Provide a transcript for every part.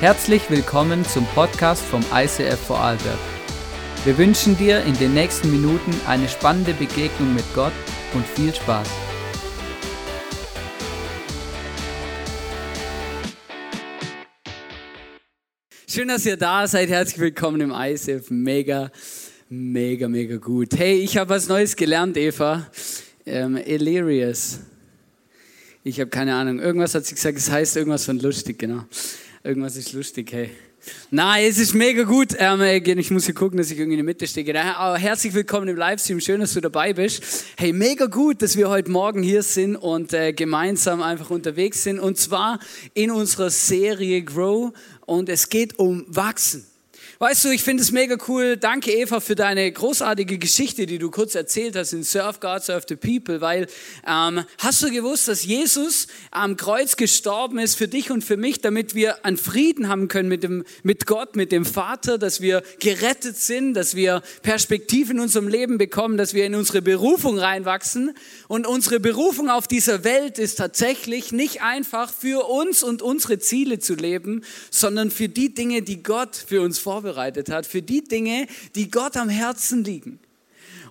Herzlich willkommen zum Podcast vom ICF Vorarlberg. Wir wünschen dir in den nächsten Minuten eine spannende Begegnung mit Gott und viel Spaß. Schön, dass ihr da seid. Herzlich willkommen im ICF. Mega, mega, mega gut. Hey, ich habe was Neues gelernt, Eva. Ähm, Illyrius. Ich habe keine Ahnung. Irgendwas hat sie gesagt, es heißt irgendwas von lustig, genau. Irgendwas ist lustig, hey. Nein, es ist mega gut. Ähm, ich muss hier gucken, dass ich irgendwie in der Mitte stehe. Herzlich willkommen im Livestream. Schön, dass du dabei bist. Hey, mega gut, dass wir heute Morgen hier sind und äh, gemeinsam einfach unterwegs sind. Und zwar in unserer Serie Grow. Und es geht um Wachsen. Weißt du, ich finde es mega cool. Danke, Eva, für deine großartige Geschichte, die du kurz erzählt hast in Serve God, Serve the People. Weil ähm, hast du gewusst, dass Jesus am Kreuz gestorben ist für dich und für mich, damit wir einen Frieden haben können mit, dem, mit Gott, mit dem Vater, dass wir gerettet sind, dass wir Perspektive in unserem Leben bekommen, dass wir in unsere Berufung reinwachsen. Und unsere Berufung auf dieser Welt ist tatsächlich nicht einfach für uns und unsere Ziele zu leben, sondern für die Dinge, die Gott für uns vorbereitet vorbereitet hat für die Dinge, die Gott am Herzen liegen.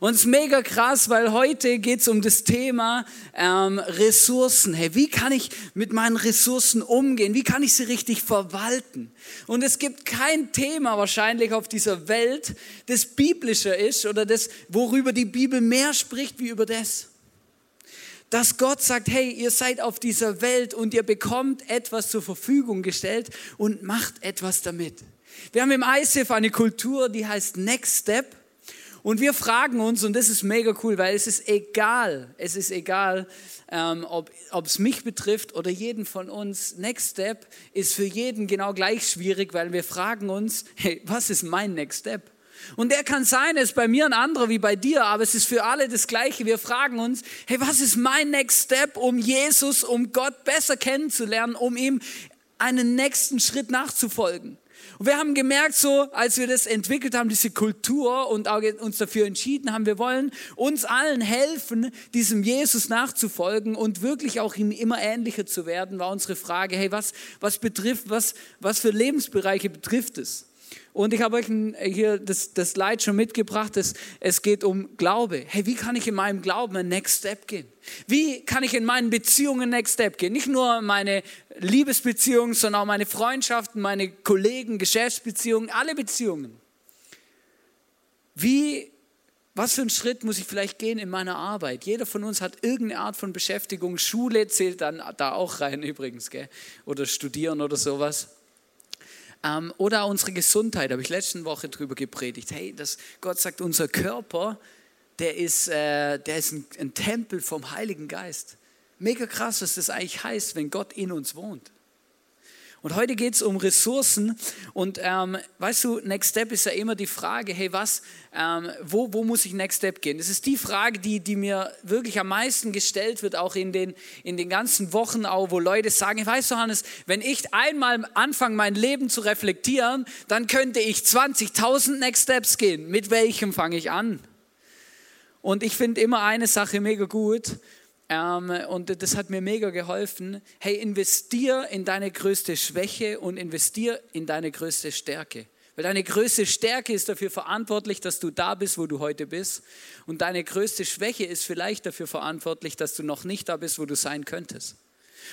Und es ist mega krass, weil heute geht es um das Thema ähm, Ressourcen. Hey, wie kann ich mit meinen Ressourcen umgehen? Wie kann ich sie richtig verwalten? Und es gibt kein Thema wahrscheinlich auf dieser Welt, das biblischer ist oder das, worüber die Bibel mehr spricht wie über das. Dass Gott sagt, hey, ihr seid auf dieser Welt und ihr bekommt etwas zur Verfügung gestellt und macht etwas damit. Wir haben im ISIF eine Kultur, die heißt Next Step. Und wir fragen uns, und das ist mega cool, weil es ist egal, es ist egal, ähm, ob es mich betrifft oder jeden von uns. Next Step ist für jeden genau gleich schwierig, weil wir fragen uns, hey, was ist mein Next Step? Und der kann sein, es ist bei mir ein anderer wie bei dir, aber es ist für alle das Gleiche. Wir fragen uns, hey, was ist mein Next Step, um Jesus, um Gott besser kennenzulernen, um ihm einen nächsten Schritt nachzufolgen? Und wir haben gemerkt, so als wir das entwickelt haben, diese Kultur und uns dafür entschieden haben, wir wollen uns allen helfen, diesem Jesus nachzufolgen und wirklich auch ihm immer ähnlicher zu werden, war unsere Frage, hey, was, was betrifft, was, was für Lebensbereiche betrifft es? Und ich habe euch hier das, das Leid schon mitgebracht. Es, es geht um Glaube. Hey, wie kann ich in meinem Glauben ein Next Step gehen? Wie kann ich in meinen Beziehungen Next Step gehen? Nicht nur meine Liebesbeziehungen, sondern auch meine Freundschaften, meine Kollegen, Geschäftsbeziehungen, alle Beziehungen. Wie, was für einen Schritt muss ich vielleicht gehen in meiner Arbeit? Jeder von uns hat irgendeine Art von Beschäftigung. Schule zählt dann da auch rein übrigens, gell? oder studieren oder sowas. Ähm, oder unsere Gesundheit, habe ich letzte Woche drüber gepredigt. Hey, dass Gott sagt, unser Körper, der ist, äh, der ist ein, ein Tempel vom Heiligen Geist. Mega krass, was das eigentlich heißt, wenn Gott in uns wohnt. Und heute geht es um Ressourcen. Und ähm, weißt du, Next Step ist ja immer die Frage, hey, was, ähm, wo, wo muss ich Next Step gehen? Das ist die Frage, die, die mir wirklich am meisten gestellt wird, auch in den, in den ganzen Wochen, auch, wo Leute sagen, weißt du, Hannes, wenn ich einmal anfange, mein Leben zu reflektieren, dann könnte ich 20.000 Next Steps gehen. Mit welchem fange ich an? Und ich finde immer eine Sache mega gut. Ähm, und das hat mir mega geholfen. Hey, investier in deine größte Schwäche und investier in deine größte Stärke. Weil deine größte Stärke ist dafür verantwortlich, dass du da bist, wo du heute bist. Und deine größte Schwäche ist vielleicht dafür verantwortlich, dass du noch nicht da bist, wo du sein könntest.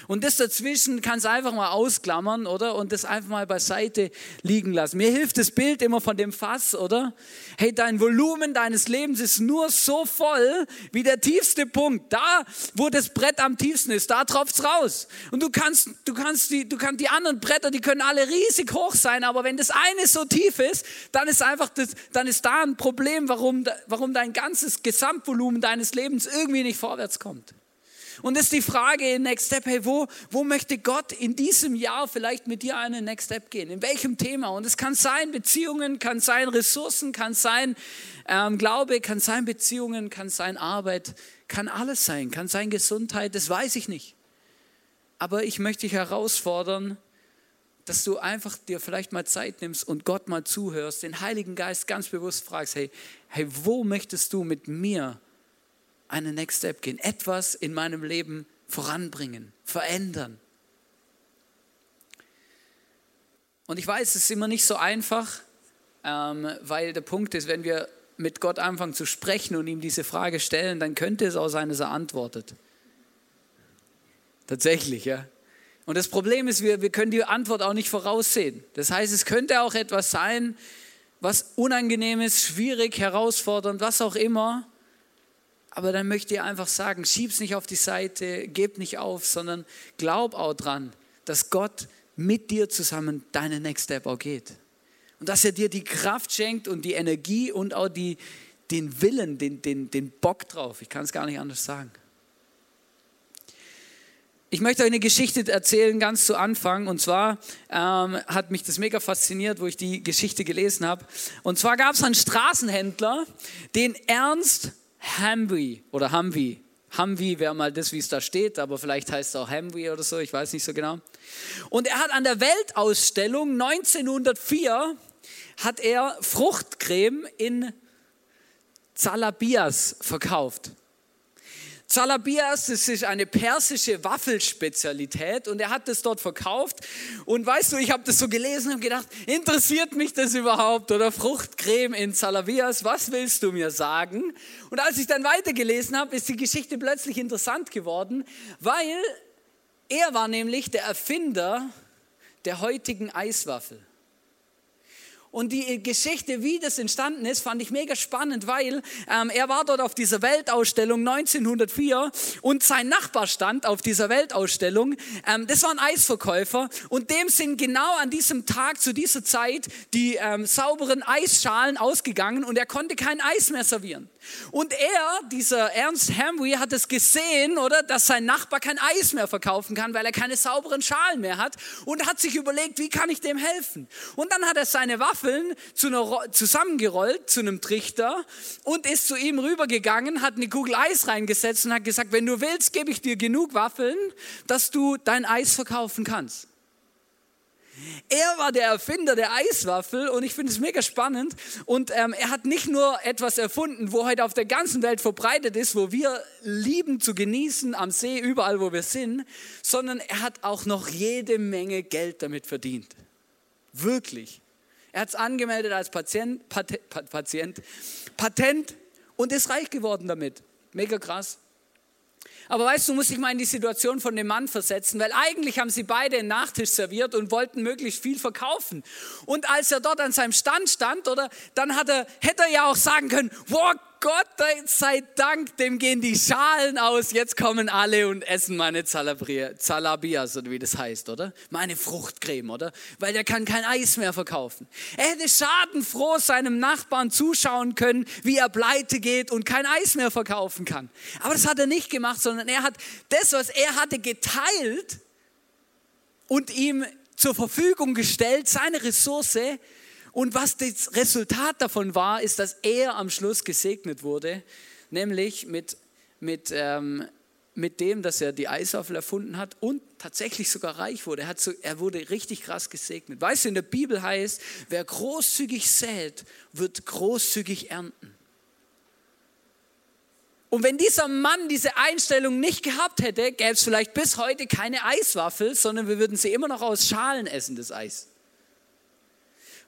Und das dazwischen kannst du einfach mal ausklammern, oder? Und das einfach mal beiseite liegen lassen. Mir hilft das Bild immer von dem Fass, oder? Hey, dein Volumen deines Lebens ist nur so voll wie der tiefste Punkt. Da, wo das Brett am tiefsten ist, da tropft's raus. Und du kannst, du kannst die, du kannst die anderen Bretter, die können alle riesig hoch sein, aber wenn das eine so tief ist, dann ist einfach das, dann ist da ein Problem, warum, warum dein ganzes Gesamtvolumen deines Lebens irgendwie nicht vorwärts kommt. Und ist die Frage in Next Step, hey, wo, wo möchte Gott in diesem Jahr vielleicht mit dir einen Next Step gehen? In welchem Thema? Und es kann sein Beziehungen, kann sein Ressourcen, kann sein ähm, Glaube, kann sein Beziehungen, kann sein Arbeit, kann alles sein, kann sein Gesundheit, das weiß ich nicht. Aber ich möchte dich herausfordern, dass du einfach dir vielleicht mal Zeit nimmst und Gott mal zuhörst, den Heiligen Geist ganz bewusst fragst, hey, hey, wo möchtest du mit mir einen Next Step gehen, etwas in meinem Leben voranbringen, verändern. Und ich weiß, es ist immer nicht so einfach, ähm, weil der Punkt ist, wenn wir mit Gott anfangen zu sprechen und ihm diese Frage stellen, dann könnte es auch sein, dass er antwortet. Tatsächlich, ja. Und das Problem ist, wir, wir können die Antwort auch nicht voraussehen. Das heißt, es könnte auch etwas sein, was unangenehm ist, schwierig, herausfordernd, was auch immer. Aber dann möchte ich einfach sagen, schieb's nicht auf die Seite, geb nicht auf, sondern glaub auch dran, dass Gott mit dir zusammen deinen Next Step auch geht. Und dass er dir die Kraft schenkt und die Energie und auch die, den Willen, den, den, den Bock drauf. Ich kann es gar nicht anders sagen. Ich möchte euch eine Geschichte erzählen, ganz zu Anfang. Und zwar ähm, hat mich das mega fasziniert, wo ich die Geschichte gelesen habe. Und zwar gab es einen Straßenhändler, den Ernst Hamby oder Humvee. Humvee wäre mal das, wie es da steht, aber vielleicht heißt es auch Humvee oder so, ich weiß nicht so genau. Und er hat an der Weltausstellung 1904 hat er Fruchtcreme in Zalabias verkauft. Zalabias, das ist eine persische Waffelspezialität und er hat das dort verkauft. Und weißt du, ich habe das so gelesen und gedacht, interessiert mich das überhaupt? Oder Fruchtcreme in Zalabias, was willst du mir sagen? Und als ich dann weitergelesen habe, ist die Geschichte plötzlich interessant geworden, weil er war nämlich der Erfinder der heutigen Eiswaffel. Und die Geschichte, wie das entstanden ist, fand ich mega spannend, weil ähm, er war dort auf dieser Weltausstellung 1904 und sein Nachbar stand auf dieser Weltausstellung. Ähm, das war ein Eisverkäufer und dem sind genau an diesem Tag zu dieser Zeit die ähm, sauberen Eisschalen ausgegangen und er konnte kein Eis mehr servieren. Und er, dieser Ernst Hamry, hat es gesehen, oder, dass sein Nachbar kein Eis mehr verkaufen kann, weil er keine sauberen Schalen mehr hat und hat sich überlegt, wie kann ich dem helfen? Und dann hat er seine Waffeln zu einer, zusammengerollt zu einem Trichter und ist zu ihm rübergegangen, hat eine Kugel Eis reingesetzt und hat gesagt, wenn du willst, gebe ich dir genug Waffeln, dass du dein Eis verkaufen kannst. Er war der Erfinder der Eiswaffel und ich finde es mega spannend. Und ähm, er hat nicht nur etwas erfunden, wo heute auf der ganzen Welt verbreitet ist, wo wir lieben zu genießen, am See, überall, wo wir sind, sondern er hat auch noch jede Menge Geld damit verdient. Wirklich. Er hat es angemeldet als Patient, Pat, Patient, Patent und ist reich geworden damit. Mega krass. Aber weißt du, musst dich mal in die Situation von dem Mann versetzen, weil eigentlich haben sie beide einen Nachtisch serviert und wollten möglichst viel verkaufen. Und als er dort an seinem Stand stand, oder, dann hat er, hätte er ja auch sagen können, wow, Gott sei Dank, dem gehen die Schalen aus, jetzt kommen alle und essen meine Zalabias oder wie das heißt, oder? Meine Fruchtcreme, oder? Weil der kann kein Eis mehr verkaufen. Er hätte schadenfroh seinem Nachbarn zuschauen können, wie er pleite geht und kein Eis mehr verkaufen kann. Aber das hat er nicht gemacht, sondern er hat das, was er hatte, geteilt und ihm zur Verfügung gestellt, seine Ressource, und was das Resultat davon war, ist, dass er am Schluss gesegnet wurde, nämlich mit, mit, ähm, mit dem, dass er die Eiswaffel erfunden hat und tatsächlich sogar reich wurde. Er, so, er wurde richtig krass gesegnet. Weißt du, in der Bibel heißt, wer großzügig sät, wird großzügig ernten. Und wenn dieser Mann diese Einstellung nicht gehabt hätte, gäbe es vielleicht bis heute keine Eiswaffel, sondern wir würden sie immer noch aus Schalen essen, das Eis.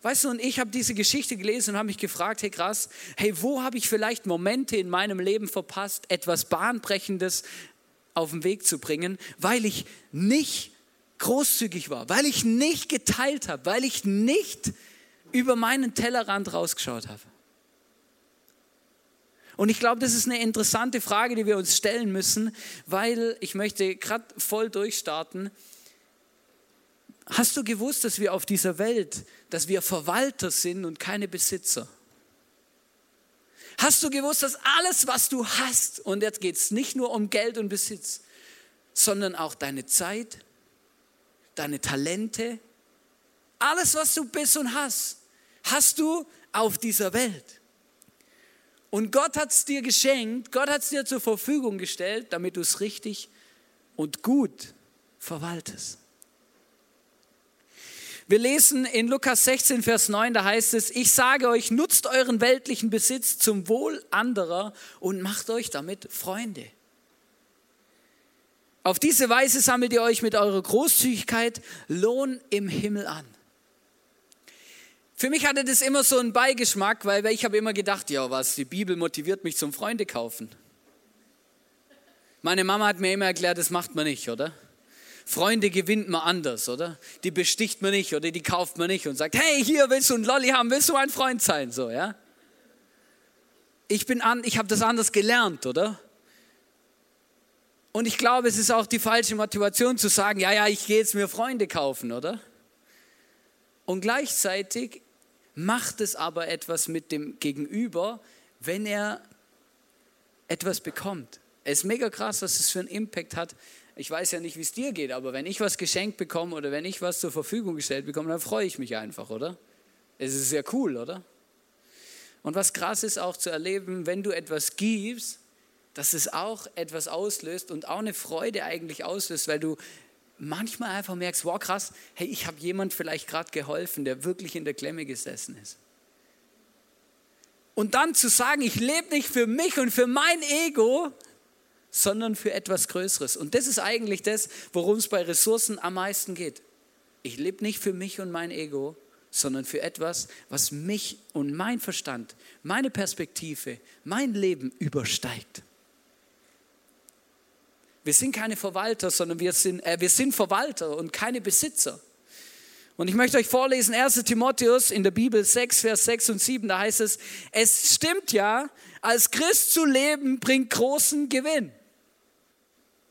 Weißt du, und ich habe diese Geschichte gelesen und habe mich gefragt, hey krass, hey, wo habe ich vielleicht Momente in meinem Leben verpasst, etwas Bahnbrechendes auf den Weg zu bringen, weil ich nicht großzügig war, weil ich nicht geteilt habe, weil ich nicht über meinen Tellerrand rausgeschaut habe. Und ich glaube, das ist eine interessante Frage, die wir uns stellen müssen, weil ich möchte gerade voll durchstarten. Hast du gewusst, dass wir auf dieser Welt, dass wir Verwalter sind und keine Besitzer? Hast du gewusst, dass alles, was du hast, und jetzt geht es nicht nur um Geld und Besitz, sondern auch deine Zeit, deine Talente, alles, was du bist und hast, hast du auf dieser Welt. Und Gott hat es dir geschenkt, Gott hat es dir zur Verfügung gestellt, damit du es richtig und gut verwaltest. Wir lesen in Lukas 16, Vers 9, da heißt es, ich sage euch, nutzt euren weltlichen Besitz zum Wohl anderer und macht euch damit Freunde. Auf diese Weise sammelt ihr euch mit eurer Großzügigkeit Lohn im Himmel an. Für mich hatte das immer so einen Beigeschmack, weil ich habe immer gedacht, ja was, die Bibel motiviert mich zum Freunde kaufen. Meine Mama hat mir immer erklärt, das macht man nicht, oder? Freunde gewinnt man anders, oder? Die besticht man nicht oder die kauft man nicht und sagt, hey, hier willst du einen Lolli haben, willst du mein Freund sein, so, ja? Ich bin an, ich habe das anders gelernt, oder? Und ich glaube, es ist auch die falsche Motivation zu sagen, ja, ja, ich gehe jetzt mir Freunde kaufen, oder? Und gleichzeitig macht es aber etwas mit dem Gegenüber, wenn er etwas bekommt. Es ist mega krass, was es für einen Impact hat. Ich weiß ja nicht, wie es dir geht, aber wenn ich was geschenkt bekomme oder wenn ich was zur Verfügung gestellt bekomme, dann freue ich mich einfach, oder? Es ist sehr cool, oder? Und was krass ist auch zu erleben, wenn du etwas gibst, dass es auch etwas auslöst und auch eine Freude eigentlich auslöst, weil du manchmal einfach merkst, wow krass, hey, ich habe jemand vielleicht gerade geholfen, der wirklich in der Klemme gesessen ist. Und dann zu sagen, ich lebe nicht für mich und für mein Ego, sondern für etwas Größeres. Und das ist eigentlich das, worum es bei Ressourcen am meisten geht. Ich lebe nicht für mich und mein Ego, sondern für etwas, was mich und mein Verstand, meine Perspektive, mein Leben übersteigt. Wir sind keine Verwalter, sondern wir sind, äh, wir sind Verwalter und keine Besitzer. Und ich möchte euch vorlesen, 1 Timotheus in der Bibel 6, Vers 6 und 7, da heißt es, es stimmt ja, als Christ zu leben bringt großen Gewinn.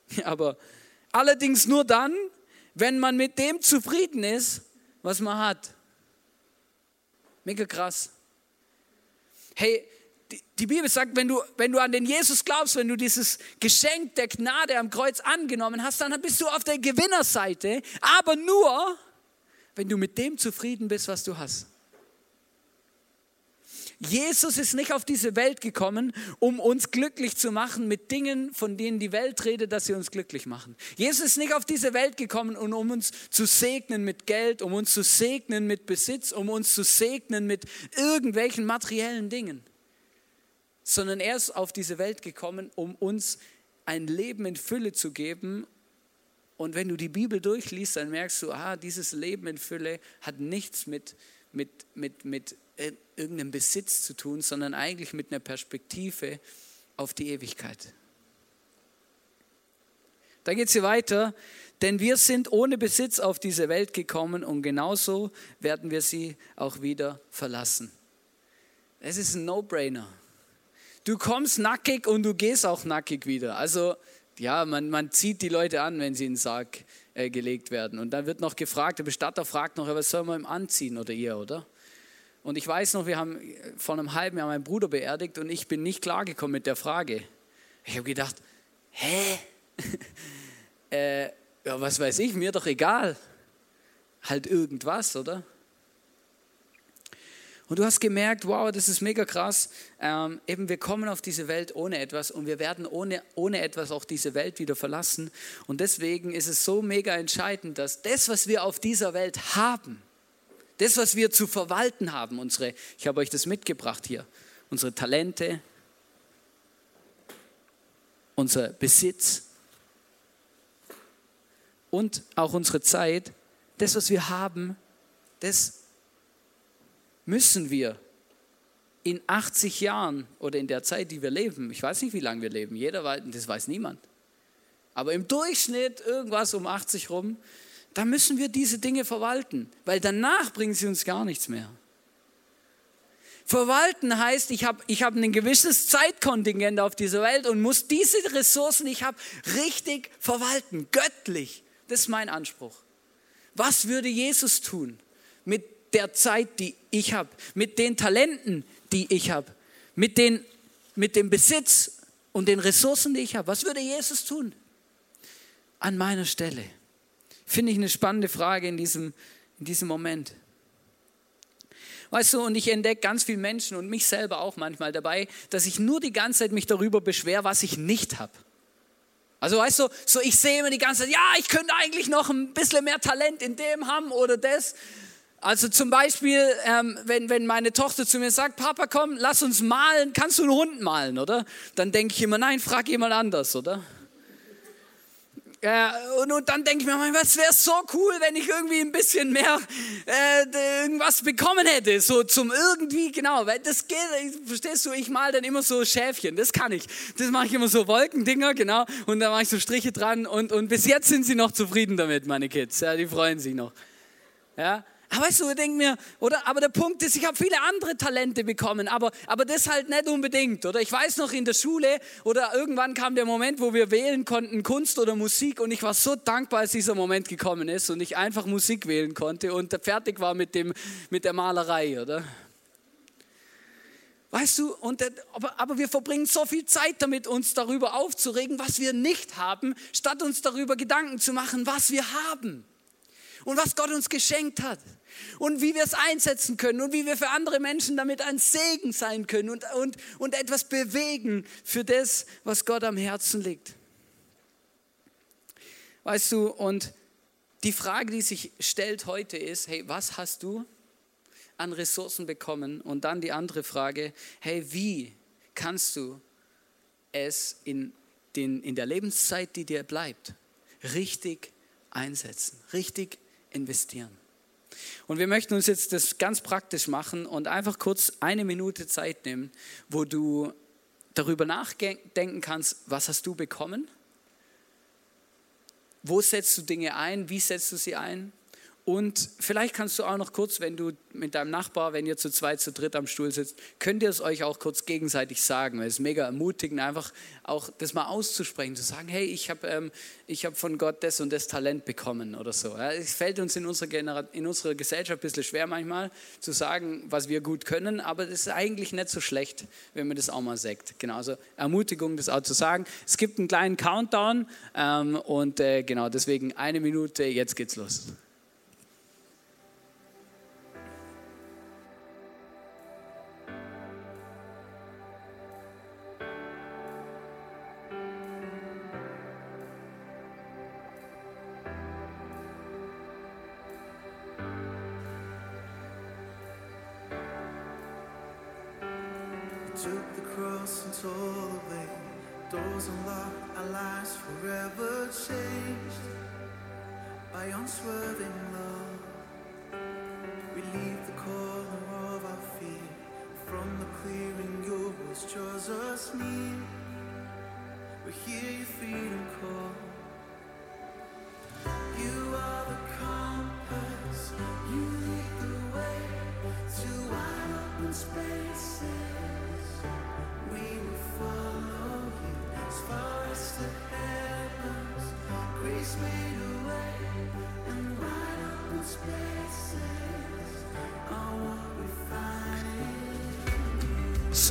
Aber allerdings nur dann, wenn man mit dem zufrieden ist, was man hat. Mega krass. Hey, die, Bibel sagt, wenn du, wenn du an den Jesus glaubst, wenn du dieses Geschenk der Gnade am Kreuz angenommen hast, dann bist du auf der Gewinnerseite, aber nur, wenn du mit dem zufrieden bist, was du hast. Jesus ist nicht auf diese Welt gekommen, um uns glücklich zu machen mit Dingen, von denen die Welt redet, dass sie uns glücklich machen. Jesus ist nicht auf diese Welt gekommen, um uns zu segnen mit Geld, um uns zu segnen mit Besitz, um uns zu segnen mit irgendwelchen materiellen Dingen sondern er ist auf diese Welt gekommen, um uns ein Leben in Fülle zu geben. Und wenn du die Bibel durchliest, dann merkst du, ah, dieses Leben in Fülle hat nichts mit, mit, mit, mit irgendeinem Besitz zu tun, sondern eigentlich mit einer Perspektive auf die Ewigkeit. Da geht es hier weiter, denn wir sind ohne Besitz auf diese Welt gekommen und genauso werden wir sie auch wieder verlassen. Es ist ein No-Brainer. Du kommst nackig und du gehst auch nackig wieder. Also ja, man, man zieht die Leute an, wenn sie in den Sarg äh, gelegt werden. Und dann wird noch gefragt, der Bestatter fragt noch, was soll man ihm anziehen oder ihr, oder? Und ich weiß noch, wir haben äh, vor einem halben Jahr meinen Bruder beerdigt und ich bin nicht klargekommen mit der Frage. Ich habe gedacht, hä? äh, ja, was weiß ich, mir doch egal. Halt irgendwas, oder? Und du hast gemerkt, wow, das ist mega krass. Ähm, eben, wir kommen auf diese Welt ohne etwas und wir werden ohne, ohne etwas auch diese Welt wieder verlassen. Und deswegen ist es so mega entscheidend, dass das, was wir auf dieser Welt haben, das, was wir zu verwalten haben, unsere, ich habe euch das mitgebracht hier, unsere Talente, unser Besitz und auch unsere Zeit, das, was wir haben, das müssen wir in 80 Jahren oder in der Zeit, die wir leben, ich weiß nicht, wie lange wir leben, jeder weiß, das weiß niemand, aber im Durchschnitt irgendwas um 80 rum, da müssen wir diese Dinge verwalten, weil danach bringen sie uns gar nichts mehr. Verwalten heißt, ich habe ich hab ein gewisses Zeitkontingent auf dieser Welt und muss diese Ressourcen, die ich habe, richtig verwalten, göttlich. Das ist mein Anspruch. Was würde Jesus tun mit der Zeit, die ich habe, mit den Talenten, die ich habe, mit, mit dem Besitz und den Ressourcen, die ich habe. Was würde Jesus tun an meiner Stelle? Finde ich eine spannende Frage in diesem, in diesem Moment. Weißt du, und ich entdecke ganz viele Menschen und mich selber auch manchmal dabei, dass ich nur die ganze Zeit mich darüber beschwere, was ich nicht habe. Also weißt du, so ich sehe immer die ganze Zeit, ja, ich könnte eigentlich noch ein bisschen mehr Talent in dem haben oder das. Also zum Beispiel, ähm, wenn, wenn meine Tochter zu mir sagt, Papa, komm, lass uns malen, kannst du einen Hund malen, oder? Dann denke ich immer, nein, frag jemand anders, oder? Äh, und, und, dann denke ich mir, was wäre so cool, wenn ich irgendwie ein bisschen mehr äh, irgendwas bekommen hätte, so zum irgendwie, genau, weil das geht, verstehst du, ich mal dann immer so Schäfchen, das kann ich. Das mache ich immer so Wolkendinger, genau, und da mache ich so Striche dran und, und bis jetzt sind sie noch zufrieden damit, meine Kids, ja, die freuen sich noch. Ja, aber weißt du, ich denke mir, oder? Aber der Punkt ist, ich habe viele andere Talente bekommen, aber, aber das halt nicht unbedingt. Oder ich weiß noch in der Schule, oder irgendwann kam der Moment, wo wir wählen konnten, Kunst oder Musik, und ich war so dankbar, als dieser Moment gekommen ist und ich einfach Musik wählen konnte und fertig war mit, dem, mit der Malerei, oder? Weißt du, und, aber, aber wir verbringen so viel Zeit damit, uns darüber aufzuregen, was wir nicht haben, statt uns darüber Gedanken zu machen, was wir haben und was Gott uns geschenkt hat und wie wir es einsetzen können und wie wir für andere Menschen damit ein Segen sein können und, und, und etwas bewegen für das, was Gott am Herzen liegt. Weißt du, und die Frage, die sich stellt heute ist, hey, was hast du an Ressourcen bekommen? Und dann die andere Frage, hey, wie kannst du es in, den, in der Lebenszeit, die dir bleibt, richtig einsetzen, richtig investieren? Und wir möchten uns jetzt das ganz praktisch machen und einfach kurz eine Minute Zeit nehmen, wo du darüber nachdenken kannst, was hast du bekommen? Wo setzt du Dinge ein? Wie setzt du sie ein? Und vielleicht kannst du auch noch kurz, wenn du mit deinem Nachbar, wenn ihr zu zweit, zu dritt am Stuhl sitzt, könnt ihr es euch auch kurz gegenseitig sagen. Es ist mega ermutigend, einfach auch das mal auszusprechen, zu sagen, hey, ich habe ähm, hab von Gott das und das Talent bekommen oder so. Ja, es fällt uns in unserer, Genera in unserer Gesellschaft ein bisschen schwer manchmal zu sagen, was wir gut können, aber das ist eigentlich nicht so schlecht, wenn man das auch mal sagt. Genau, also Ermutigung, das auch zu sagen. Es gibt einen kleinen Countdown ähm, und äh, genau deswegen eine Minute, jetzt geht's los.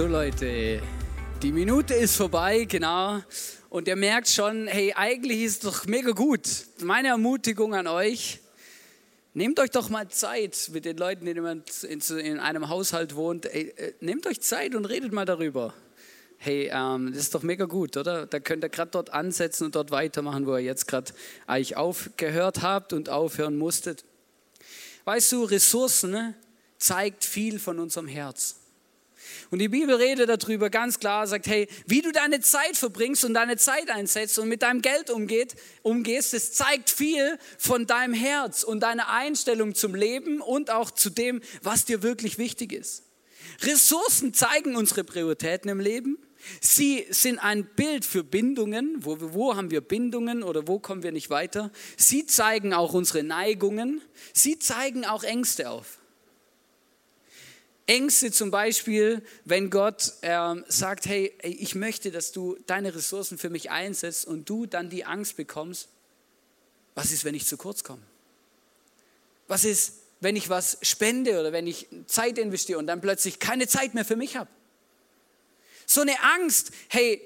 Leute, die Minute ist vorbei, genau. Und ihr merkt schon, hey, eigentlich ist es doch mega gut. Meine Ermutigung an euch, nehmt euch doch mal Zeit mit den Leuten, die in einem Haushalt wohnt. Ey, äh, nehmt euch Zeit und redet mal darüber. Hey, ähm, das ist doch mega gut, oder? Da könnt ihr gerade dort ansetzen und dort weitermachen, wo ihr jetzt gerade eigentlich aufgehört habt und aufhören musstet. Weißt du, Ressourcen ne, zeigt viel von unserem Herz. Und die Bibel redet darüber ganz klar, sagt, hey, wie du deine Zeit verbringst und deine Zeit einsetzt und mit deinem Geld umgeht, umgehst, das zeigt viel von deinem Herz und deiner Einstellung zum Leben und auch zu dem, was dir wirklich wichtig ist. Ressourcen zeigen unsere Prioritäten im Leben. Sie sind ein Bild für Bindungen. Wo, wo haben wir Bindungen oder wo kommen wir nicht weiter? Sie zeigen auch unsere Neigungen. Sie zeigen auch Ängste auf. Ängste zum Beispiel, wenn Gott äh, sagt, hey, ich möchte, dass du deine Ressourcen für mich einsetzt und du dann die Angst bekommst, was ist, wenn ich zu kurz komme? Was ist, wenn ich was spende oder wenn ich Zeit investiere und dann plötzlich keine Zeit mehr für mich habe? So eine Angst, hey,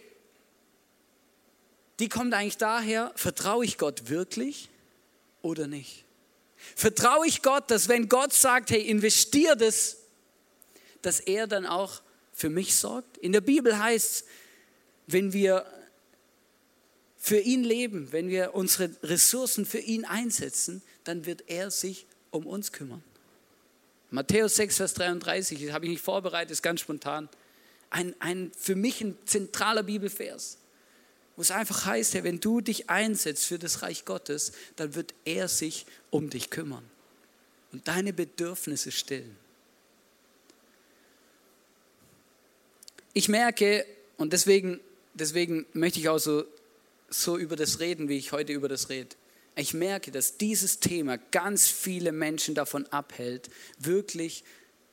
die kommt eigentlich daher, vertraue ich Gott wirklich oder nicht? Vertraue ich Gott, dass wenn Gott sagt, hey, investiere das, dass er dann auch für mich sorgt? In der Bibel heißt es, wenn wir für ihn leben, wenn wir unsere Ressourcen für ihn einsetzen, dann wird er sich um uns kümmern. Matthäus 6, Vers 33, das habe ich nicht vorbereitet, ist ganz spontan. Ein, ein für mich ein zentraler Bibelvers, Wo es einfach heißt, wenn du dich einsetzt für das Reich Gottes, dann wird er sich um dich kümmern und deine Bedürfnisse stillen. Ich merke, und deswegen, deswegen möchte ich auch so, so über das reden, wie ich heute über das rede. Ich merke, dass dieses Thema ganz viele Menschen davon abhält, wirklich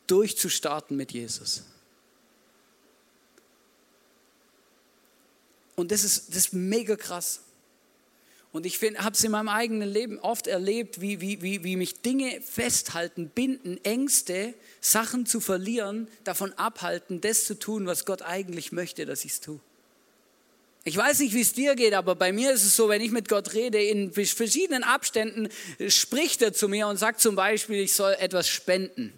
durchzustarten mit Jesus. Und das ist, das ist mega krass. Und ich habe es in meinem eigenen Leben oft erlebt, wie, wie, wie, wie mich Dinge festhalten, binden, Ängste, Sachen zu verlieren, davon abhalten, das zu tun, was Gott eigentlich möchte, dass ich es tue. Ich weiß nicht, wie es dir geht, aber bei mir ist es so, wenn ich mit Gott rede, in verschiedenen Abständen spricht er zu mir und sagt zum Beispiel, ich soll etwas spenden.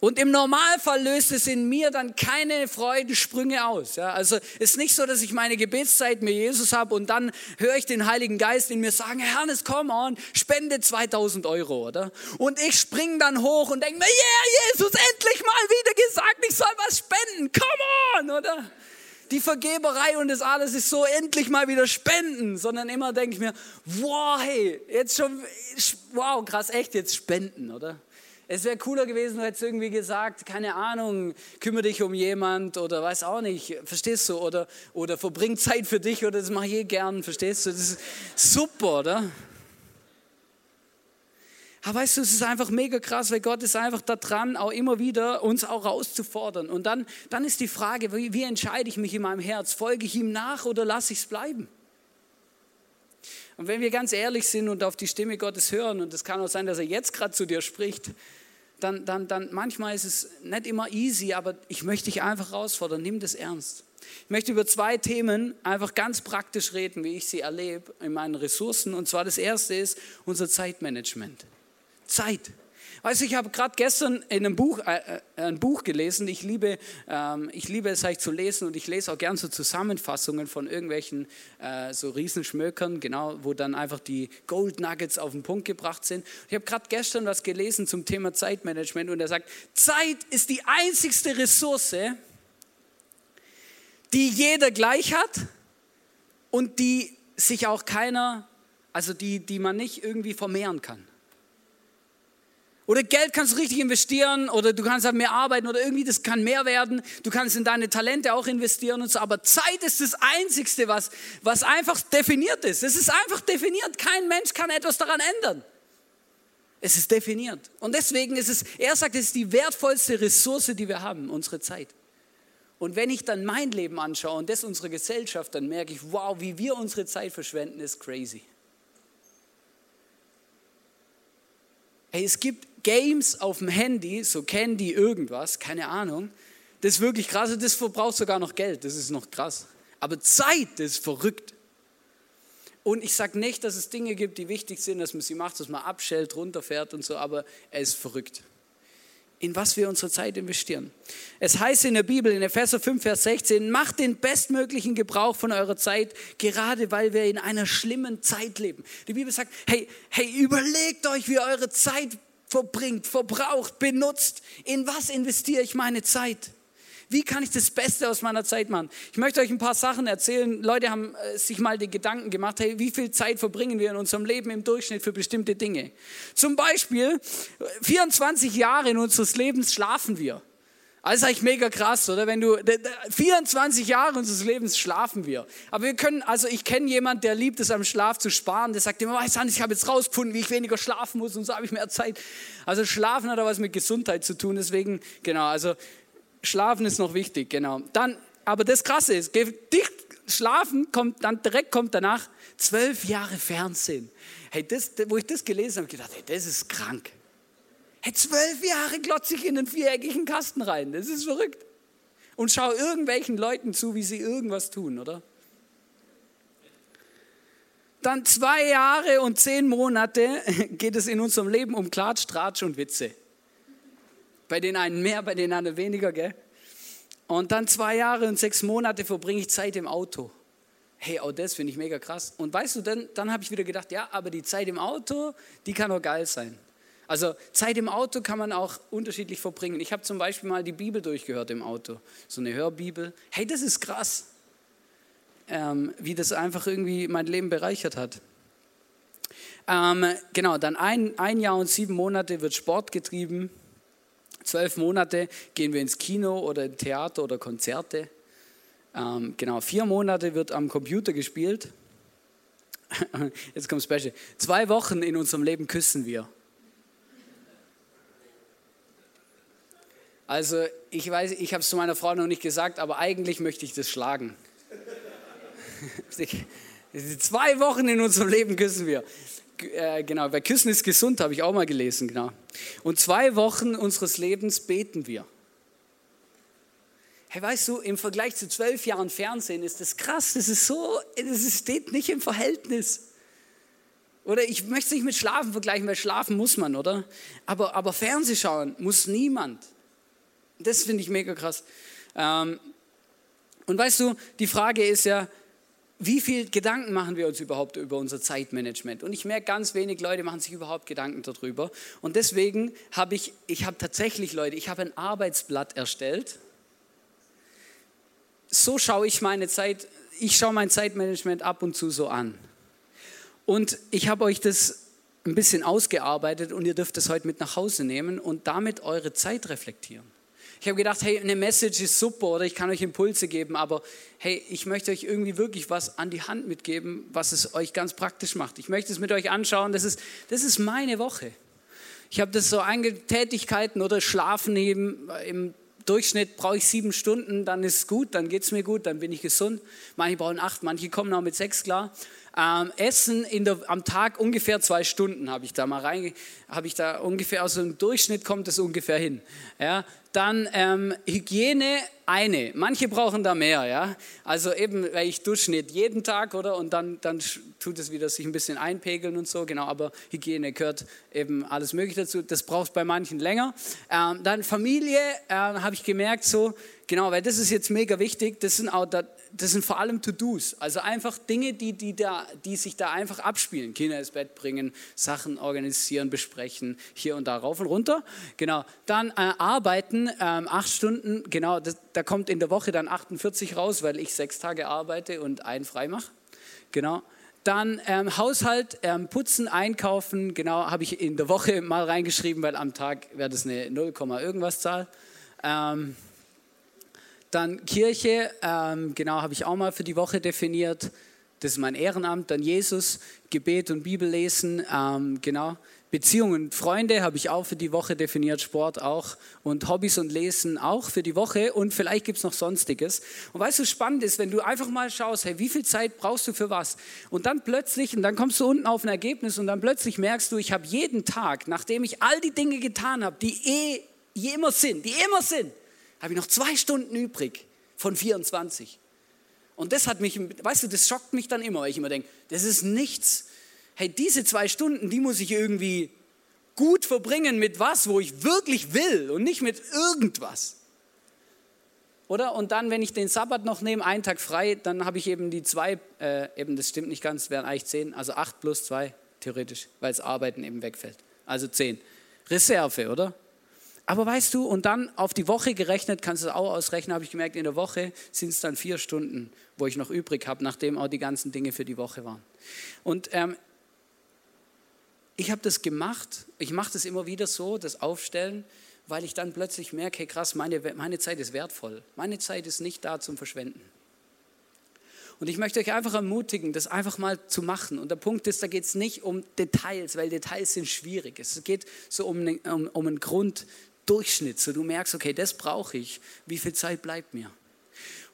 Und im Normalfall löst es in mir dann keine Freudensprünge aus. Ja, also ist nicht so, dass ich meine Gebetszeit mit Jesus habe und dann höre ich den Heiligen Geist in mir sagen, Herr, komm on, spende 2000 Euro, oder? Und ich springe dann hoch und denke mir, yeah, Jesus, endlich mal wieder gesagt, ich soll was spenden, come on, oder? Die Vergeberei und das alles ist so, endlich mal wieder spenden, sondern immer denke ich mir, wow, hey, jetzt schon, wow, krass, echt, jetzt spenden, oder? Es wäre cooler gewesen, du hättest irgendwie gesagt, keine Ahnung, kümmere dich um jemand oder weiß auch nicht, verstehst du? Oder, oder verbring Zeit für dich oder das mache ich eh gern, verstehst du? Das ist super, oder? Aber weißt du, es ist einfach mega krass, weil Gott ist einfach da dran, auch immer wieder uns auch rauszufordern. Und dann, dann ist die Frage, wie, wie entscheide ich mich in meinem Herz? Folge ich ihm nach oder lasse ich es bleiben? Und wenn wir ganz ehrlich sind und auf die Stimme Gottes hören, und es kann auch sein, dass er jetzt gerade zu dir spricht, dann, dann, dann manchmal ist es nicht immer easy, aber ich möchte dich einfach herausfordern, nimm das ernst. Ich möchte über zwei Themen einfach ganz praktisch reden, wie ich sie erlebe in meinen Ressourcen. Und zwar das erste ist unser Zeitmanagement. Zeit. Weißt du, ich habe gerade gestern in einem Buch, äh, äh, ein Buch gelesen. Ich liebe, ähm, ich liebe es eigentlich zu lesen und ich lese auch gern so Zusammenfassungen von irgendwelchen äh, so Riesenschmökern, genau, wo dann einfach die Gold Nuggets auf den Punkt gebracht sind. Ich habe gerade gestern was gelesen zum Thema Zeitmanagement und er sagt, Zeit ist die einzigste Ressource, die jeder gleich hat und die sich auch keiner, also die, die man nicht irgendwie vermehren kann. Oder Geld kannst du richtig investieren oder du kannst halt mehr arbeiten oder irgendwie das kann mehr werden. Du kannst in deine Talente auch investieren und so. Aber Zeit ist das Einzigste, was, was einfach definiert ist. Es ist einfach definiert. Kein Mensch kann etwas daran ändern. Es ist definiert. Und deswegen ist es, er sagt, es ist die wertvollste Ressource, die wir haben, unsere Zeit. Und wenn ich dann mein Leben anschaue und das unsere Gesellschaft, dann merke ich, wow, wie wir unsere Zeit verschwenden, ist crazy. Hey, es gibt Games auf dem Handy, so Candy irgendwas, keine Ahnung. Das ist wirklich krass, das verbraucht sogar noch Geld, das ist noch krass. Aber Zeit, das ist verrückt. Und ich sage nicht, dass es Dinge gibt, die wichtig sind, dass man sie macht, dass man abschält, runterfährt und so, aber es ist verrückt. In was wir unsere Zeit investieren. Es heißt in der Bibel, in Epheser 5, Vers 16, macht den bestmöglichen Gebrauch von eurer Zeit, gerade weil wir in einer schlimmen Zeit leben. Die Bibel sagt, hey, hey, überlegt euch, wie ihr eure Zeit verbringt, verbraucht, benutzt. In was investiere ich meine Zeit? Wie kann ich das Beste aus meiner Zeit machen? Ich möchte euch ein paar Sachen erzählen. Leute haben äh, sich mal die Gedanken gemacht, hey, wie viel Zeit verbringen wir in unserem Leben im Durchschnitt für bestimmte Dinge? Zum Beispiel 24 Jahre in unseres Lebens schlafen wir. Das ist eigentlich mega krass, oder? Wenn du 24 Jahre unseres Lebens schlafen wir. Aber wir können, also ich kenne jemanden, der liebt es am Schlaf zu sparen. Der sagt immer, weißt du, ich habe jetzt rausgefunden, wie ich weniger schlafen muss und so habe ich mehr Zeit. Also Schlafen hat auch was mit Gesundheit zu tun. Deswegen, genau, also Schlafen ist noch wichtig, genau. Dann, aber das Krasse ist, dicht schlafen kommt dann direkt kommt danach zwölf Jahre Fernsehen. Hey, das, wo ich das gelesen habe, habe ich gedacht, hey, das ist krank. Hey, zwölf Jahre glotze ich in einen viereckigen Kasten rein. Das ist verrückt. Und schau irgendwelchen Leuten zu, wie sie irgendwas tun, oder? Dann zwei Jahre und zehn Monate geht es in unserem Leben um Klatsch, Tratsch und Witze. Bei den einen mehr, bei den anderen weniger, gell? Und dann zwei Jahre und sechs Monate verbringe ich Zeit im Auto. Hey, auch das finde ich mega krass. Und weißt du, dann, dann habe ich wieder gedacht, ja, aber die Zeit im Auto, die kann auch geil sein. Also Zeit im Auto kann man auch unterschiedlich verbringen. Ich habe zum Beispiel mal die Bibel durchgehört im Auto, so eine Hörbibel. Hey, das ist krass. ähm, wie das einfach irgendwie mein Leben bereichert hat. Ähm, genau, dann ein, ein Jahr und sieben Monate wird Sport getrieben. Zwölf Monate gehen wir ins Kino oder in Theater oder Konzerte. Ähm, genau, vier Monate wird am Computer gespielt. Jetzt kommt Special. Zwei Wochen in unserem Leben küssen wir. Also ich weiß, ich habe es zu meiner Frau noch nicht gesagt, aber eigentlich möchte ich das schlagen. Zwei Wochen in unserem Leben küssen wir. Äh, genau, weil Küssen ist gesund, habe ich auch mal gelesen, genau. Und zwei Wochen unseres Lebens beten wir. Hey, weißt du, im Vergleich zu zwölf Jahren Fernsehen ist das krass, das ist so, das steht nicht im Verhältnis. Oder ich möchte es nicht mit Schlafen vergleichen, weil schlafen muss man, oder? Aber, aber Fernsehschauen muss niemand. Das finde ich mega krass. Ähm, und weißt du, die Frage ist ja, wie viel Gedanken machen wir uns überhaupt über unser Zeitmanagement? Und ich merke, ganz wenig Leute machen sich überhaupt Gedanken darüber. Und deswegen habe ich, ich habe tatsächlich Leute, ich habe ein Arbeitsblatt erstellt. So schaue ich meine Zeit, ich schaue mein Zeitmanagement ab und zu so an. Und ich habe euch das ein bisschen ausgearbeitet und ihr dürft es heute mit nach Hause nehmen und damit eure Zeit reflektieren. Ich habe gedacht, hey, eine Message ist super oder ich kann euch Impulse geben, aber hey, ich möchte euch irgendwie wirklich was an die Hand mitgeben, was es euch ganz praktisch macht. Ich möchte es mit euch anschauen. Das ist, das ist meine Woche. Ich habe das so einge Tätigkeiten oder Schlafen eben im Durchschnitt brauche ich sieben Stunden, dann ist es gut, dann geht es mir gut, dann bin ich gesund. Manche brauchen acht, manche kommen auch mit sechs klar. Ähm, Essen der, am Tag ungefähr zwei Stunden habe ich da mal rein, habe ich da ungefähr, also im Durchschnitt kommt es ungefähr hin. Ja, dann ähm, Hygiene eine. Manche brauchen da mehr, ja. Also eben, weil ich dusche nicht jeden Tag, oder? Und dann, dann tut es wieder sich ein bisschen einpegeln und so, genau. Aber Hygiene gehört eben alles Mögliche dazu. Das braucht bei manchen länger. Ähm, dann Familie, äh, habe ich gemerkt, so, genau, weil das ist jetzt mega wichtig. Das sind auch, das sind vor allem To-Dos. Also einfach Dinge, die, die, da, die sich da einfach abspielen. Kinder ins Bett bringen, Sachen organisieren, besprechen, hier und da rauf und runter. Genau. Dann äh, arbeiten, ähm, acht Stunden, genau, das, da kommt in der Woche dann 48 raus, weil ich sechs Tage arbeite und einen frei mache. Genau. Dann ähm, Haushalt, ähm, putzen, einkaufen, genau, habe ich in der Woche mal reingeschrieben, weil am Tag wäre das eine 0, irgendwas Zahl. Ähm, dann Kirche, ähm, genau, habe ich auch mal für die Woche definiert. Das ist mein Ehrenamt. Dann Jesus, Gebet und Bibellesen, ähm, genau. Beziehungen, Freunde habe ich auch für die Woche definiert, Sport auch und Hobbys und Lesen auch für die Woche und vielleicht gibt es noch Sonstiges. Und weißt du, spannend ist, wenn du einfach mal schaust, hey, wie viel Zeit brauchst du für was? Und dann plötzlich, und dann kommst du unten auf ein Ergebnis und dann plötzlich merkst du, ich habe jeden Tag, nachdem ich all die Dinge getan habe, die eh, die immer sind, die immer sind, habe ich noch zwei Stunden übrig von 24. Und das hat mich, weißt du, das schockt mich dann immer, weil ich immer denke, das ist nichts. Hey, diese zwei Stunden, die muss ich irgendwie gut verbringen mit was, wo ich wirklich will und nicht mit irgendwas. Oder? Und dann, wenn ich den Sabbat noch nehme, einen Tag frei, dann habe ich eben die zwei, äh, eben das stimmt nicht ganz, wären eigentlich zehn, also acht plus zwei theoretisch, weil das Arbeiten eben wegfällt. Also zehn. Reserve, oder? Aber weißt du, und dann auf die Woche gerechnet, kannst du es auch ausrechnen, habe ich gemerkt, in der Woche sind es dann vier Stunden, wo ich noch übrig habe, nachdem auch die ganzen Dinge für die Woche waren. Und ähm, ich habe das gemacht, ich mache das immer wieder so, das Aufstellen, weil ich dann plötzlich merke, hey krass, meine, meine Zeit ist wertvoll. Meine Zeit ist nicht da zum Verschwenden. Und ich möchte euch einfach ermutigen, das einfach mal zu machen. Und der Punkt ist, da geht es nicht um Details, weil Details sind schwierig. Es geht so um, um, um einen Grund, Durchschnitt, so du merkst, okay, das brauche ich, wie viel Zeit bleibt mir?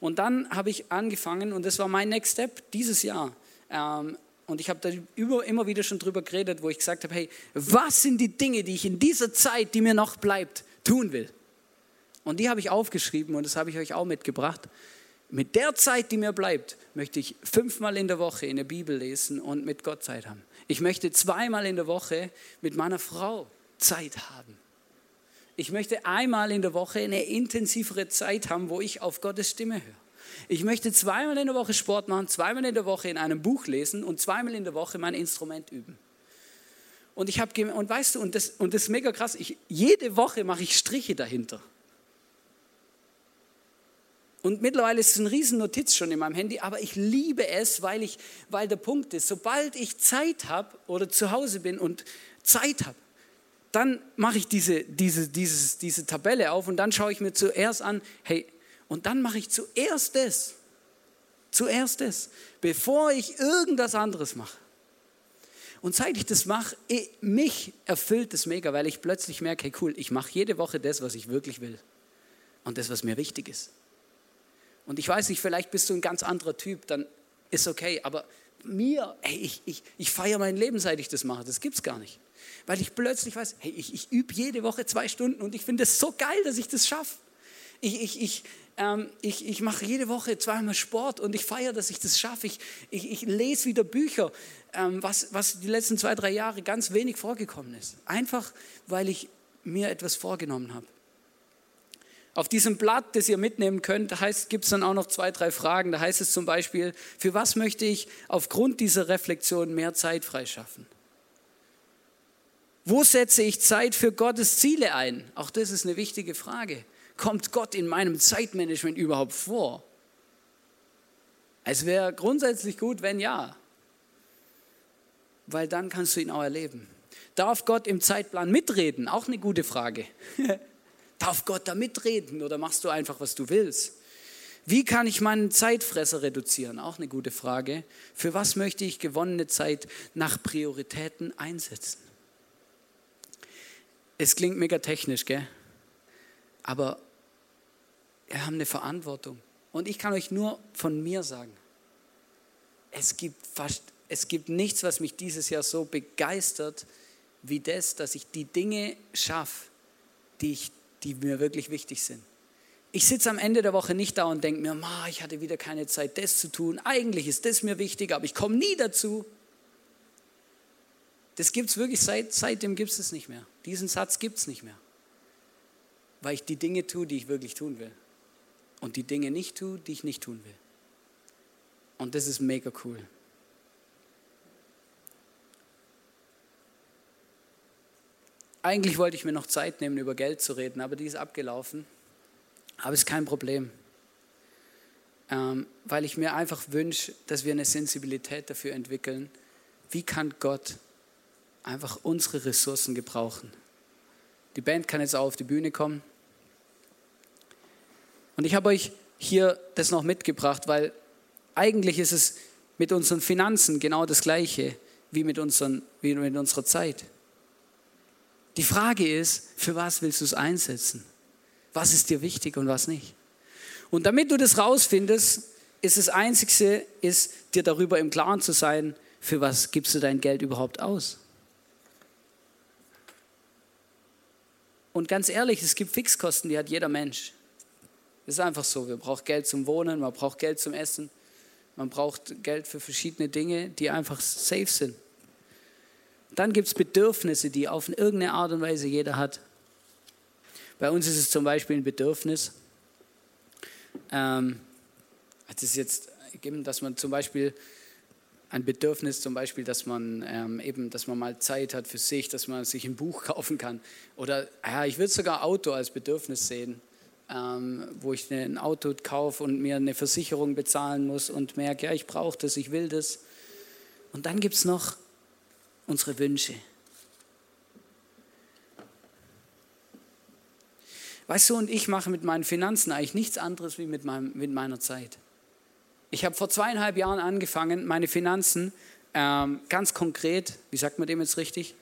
Und dann habe ich angefangen, und das war mein Next Step dieses Jahr. Ähm, und ich habe da über, immer wieder schon drüber geredet, wo ich gesagt habe, hey, was sind die Dinge, die ich in dieser Zeit, die mir noch bleibt, tun will? Und die habe ich aufgeschrieben und das habe ich euch auch mitgebracht. Mit der Zeit, die mir bleibt, möchte ich fünfmal in der Woche in der Bibel lesen und mit Gott Zeit haben. Ich möchte zweimal in der Woche mit meiner Frau Zeit haben. Ich möchte einmal in der Woche eine intensivere Zeit haben, wo ich auf Gottes Stimme höre. Ich möchte zweimal in der Woche Sport machen, zweimal in der Woche in einem Buch lesen und zweimal in der Woche mein Instrument üben. Und ich habe und weißt du, und das, und das ist mega krass, ich, jede Woche mache ich Striche dahinter. Und mittlerweile ist es ein riesen Notiz schon in meinem Handy, aber ich liebe es, weil, ich, weil der Punkt ist, sobald ich Zeit habe oder zu Hause bin und Zeit habe, dann mache ich diese, diese, dieses, diese Tabelle auf und dann schaue ich mir zuerst an, hey, und dann mache ich zuerst das, zuerst das, bevor ich irgendwas anderes mache. Und seit ich das mache, eh, mich erfüllt das mega, weil ich plötzlich merke, hey cool, ich mache jede Woche das, was ich wirklich will und das, was mir wichtig ist. Und ich weiß nicht, vielleicht bist du ein ganz anderer Typ, dann ist okay, aber mir, hey, ich, ich, ich feiere mein Leben, seit ich das mache, das gibt es gar nicht weil ich plötzlich weiß, hey, ich, ich übe jede Woche zwei Stunden und ich finde es so geil, dass ich das schaffe. Ich, ich, ich, ähm, ich, ich mache jede Woche zweimal Sport und ich feiere, dass ich das schaffe. Ich, ich, ich lese wieder Bücher, ähm, was, was die letzten zwei, drei Jahre ganz wenig vorgekommen ist. Einfach, weil ich mir etwas vorgenommen habe. Auf diesem Blatt, das ihr mitnehmen könnt, gibt es dann auch noch zwei, drei Fragen. Da heißt es zum Beispiel, für was möchte ich aufgrund dieser Reflexion mehr Zeit freischaffen? Wo setze ich Zeit für Gottes Ziele ein? Auch das ist eine wichtige Frage. Kommt Gott in meinem Zeitmanagement überhaupt vor? Es wäre grundsätzlich gut, wenn ja, weil dann kannst du ihn auch erleben. Darf Gott im Zeitplan mitreden? Auch eine gute Frage. Darf Gott da mitreden oder machst du einfach, was du willst? Wie kann ich meinen Zeitfresser reduzieren? Auch eine gute Frage. Für was möchte ich gewonnene Zeit nach Prioritäten einsetzen? Es klingt mega technisch, gell? Aber wir haben eine Verantwortung. Und ich kann euch nur von mir sagen, es gibt fast, es gibt nichts, was mich dieses Jahr so begeistert, wie das, dass ich die Dinge schaffe, die, ich, die mir wirklich wichtig sind. Ich sitze am Ende der Woche nicht da und denke mir, Ma, ich hatte wieder keine Zeit, das zu tun. Eigentlich ist das mir wichtig, aber ich komme nie dazu. Das gibt es wirklich, seit, seitdem gibt es es nicht mehr. Diesen Satz gibt es nicht mehr. Weil ich die Dinge tue, die ich wirklich tun will. Und die Dinge nicht tue, die ich nicht tun will. Und das ist mega cool. Eigentlich wollte ich mir noch Zeit nehmen, über Geld zu reden, aber die ist abgelaufen. Aber es ist kein Problem. Ähm, weil ich mir einfach wünsche, dass wir eine Sensibilität dafür entwickeln, wie kann Gott einfach unsere Ressourcen gebrauchen. Die Band kann jetzt auch auf die Bühne kommen. Und ich habe euch hier das noch mitgebracht, weil eigentlich ist es mit unseren Finanzen genau das Gleiche wie mit, unseren, wie mit unserer Zeit. Die Frage ist, für was willst du es einsetzen? Was ist dir wichtig und was nicht? Und damit du das rausfindest, ist das Einzige, ist dir darüber im Klaren zu sein, für was gibst du dein Geld überhaupt aus? Und ganz ehrlich, es gibt Fixkosten, die hat jeder Mensch. Das ist einfach so. Man braucht Geld zum Wohnen, man braucht Geld zum Essen, man braucht Geld für verschiedene Dinge, die einfach safe sind. Dann gibt es Bedürfnisse, die auf irgendeine Art und Weise jeder hat. Bei uns ist es zum Beispiel ein Bedürfnis, ähm, das ist jetzt, dass man zum Beispiel ein Bedürfnis zum Beispiel, dass man ähm, eben, dass man mal Zeit hat für sich, dass man sich ein Buch kaufen kann. Oder ja, ich würde sogar Auto als Bedürfnis sehen, ähm, wo ich ein Auto kaufe und mir eine Versicherung bezahlen muss und merke, ja, ich brauche das, ich will das. Und dann gibt es noch unsere Wünsche. Weißt du, und ich mache mit meinen Finanzen eigentlich nichts anderes wie mit, meinem, mit meiner Zeit. Ich habe vor zweieinhalb Jahren angefangen, meine Finanzen ähm, ganz konkret, wie sagt man dem jetzt richtig,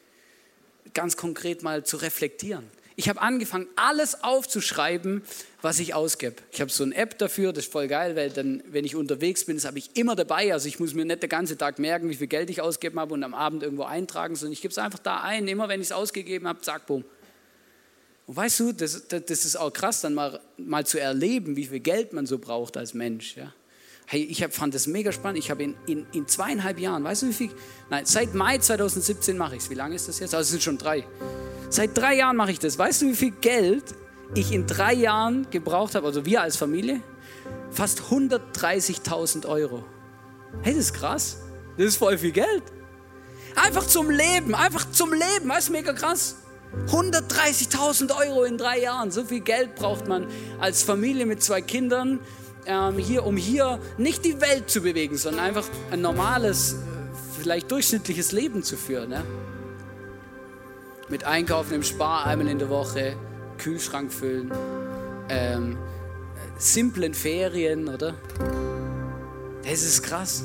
ganz konkret mal zu reflektieren. Ich habe angefangen, alles aufzuschreiben, was ich ausgebe. Ich habe so eine App dafür, das ist voll geil, weil dann, wenn ich unterwegs bin, das habe ich immer dabei. Also ich muss mir nicht den ganzen Tag merken, wie viel Geld ich ausgegeben habe und am Abend irgendwo eintragen, sondern ich gebe es einfach da ein. Immer wenn ich es ausgegeben habe, zack, bumm. Und weißt du, das, das, das, ist auch krass, dann mal, mal zu erleben, wie viel Geld man so braucht als Mensch. Ja? Hey, ich hab, fand das mega spannend. Ich habe in, in, in zweieinhalb Jahren, weißt du wie viel? Nein, seit Mai 2017 mache ich es. Wie lange ist das jetzt? Also es sind schon drei. Seit drei Jahren mache ich das. Weißt du, wie viel Geld ich in drei Jahren gebraucht habe? Also wir als Familie? Fast 130.000 Euro. Hey, das ist krass. Das ist voll viel Geld. Einfach zum Leben, einfach zum Leben. Weißt du, mega krass. 130.000 Euro in drei Jahren. So viel Geld braucht man als Familie mit zwei Kindern ähm, hier, um hier nicht die Welt zu bewegen, sondern einfach ein normales, äh, vielleicht durchschnittliches Leben zu führen. Ne? Mit Einkaufen im Spar einmal in der Woche, Kühlschrank füllen, ähm, simplen Ferien, oder? Das ist krass.